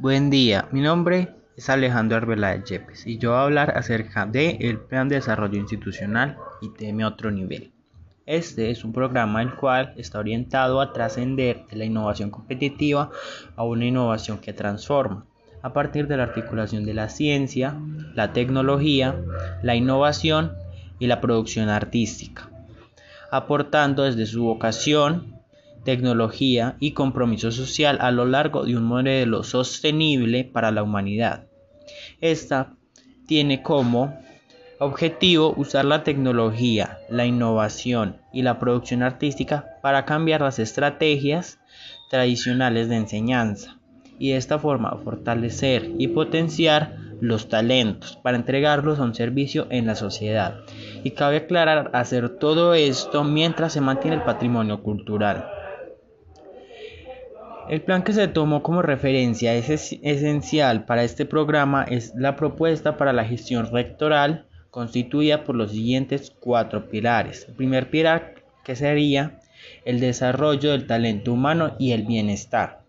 Buen día, mi nombre es Alejandro Arbeláez Yepes y yo voy a hablar acerca del el Plan de Desarrollo Institucional ITM Otro Nivel. Este es un programa el cual está orientado a trascender de la innovación competitiva a una innovación que transforma a partir de la articulación de la ciencia, la tecnología, la innovación y la producción artística, aportando desde su vocación tecnología y compromiso social a lo largo de un modelo sostenible para la humanidad. Esta tiene como objetivo usar la tecnología, la innovación y la producción artística para cambiar las estrategias tradicionales de enseñanza y de esta forma fortalecer y potenciar los talentos para entregarlos a un servicio en la sociedad. Y cabe aclarar hacer todo esto mientras se mantiene el patrimonio cultural. El plan que se tomó como referencia es esencial para este programa es la propuesta para la gestión rectoral constituida por los siguientes cuatro pilares. El primer pilar que sería el desarrollo del talento humano y el bienestar.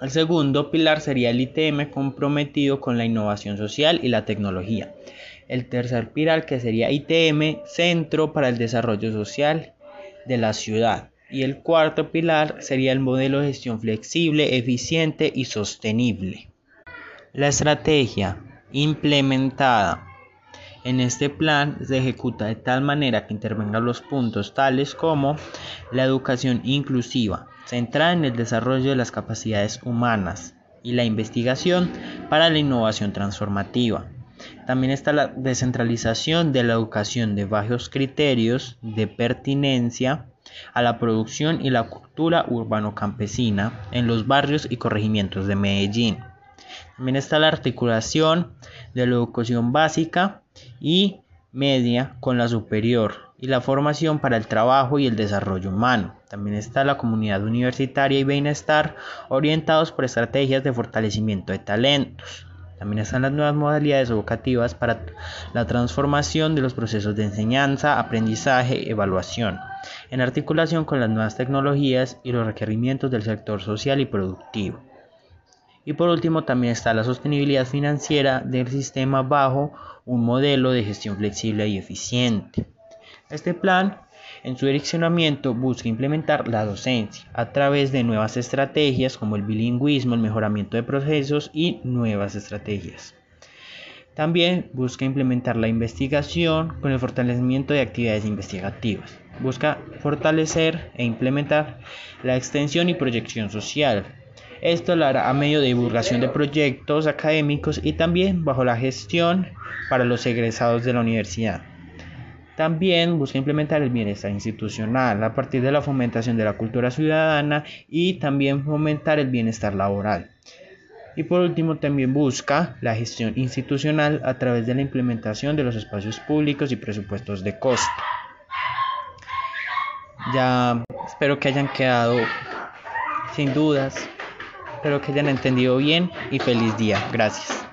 El segundo pilar sería el ITM comprometido con la innovación social y la tecnología. El tercer pilar que sería ITM Centro para el Desarrollo Social de la Ciudad. Y el cuarto pilar sería el modelo de gestión flexible, eficiente y sostenible. La estrategia implementada en este plan se ejecuta de tal manera que intervengan los puntos tales como la educación inclusiva, centrada en el desarrollo de las capacidades humanas y la investigación para la innovación transformativa. También está la descentralización de la educación de bajos criterios de pertinencia a la producción y la cultura urbano-campesina en los barrios y corregimientos de Medellín. También está la articulación de la educación básica y media con la superior y la formación para el trabajo y el desarrollo humano. También está la comunidad universitaria y bienestar orientados por estrategias de fortalecimiento de talentos. También están las nuevas modalidades educativas para la transformación de los procesos de enseñanza, aprendizaje, evaluación, en articulación con las nuevas tecnologías y los requerimientos del sector social y productivo. Y por último también está la sostenibilidad financiera del sistema bajo un modelo de gestión flexible y eficiente. Este plan en su direccionamiento busca implementar la docencia a través de nuevas estrategias como el bilingüismo, el mejoramiento de procesos y nuevas estrategias. También busca implementar la investigación con el fortalecimiento de actividades investigativas. Busca fortalecer e implementar la extensión y proyección social. Esto lo hará a medio de divulgación de proyectos académicos y también bajo la gestión para los egresados de la universidad. También busca implementar el bienestar institucional a partir de la fomentación de la cultura ciudadana y también fomentar el bienestar laboral. Y por último, también busca la gestión institucional a través de la implementación de los espacios públicos y presupuestos de costo. Ya espero que hayan quedado sin dudas, espero que hayan entendido bien y feliz día. Gracias.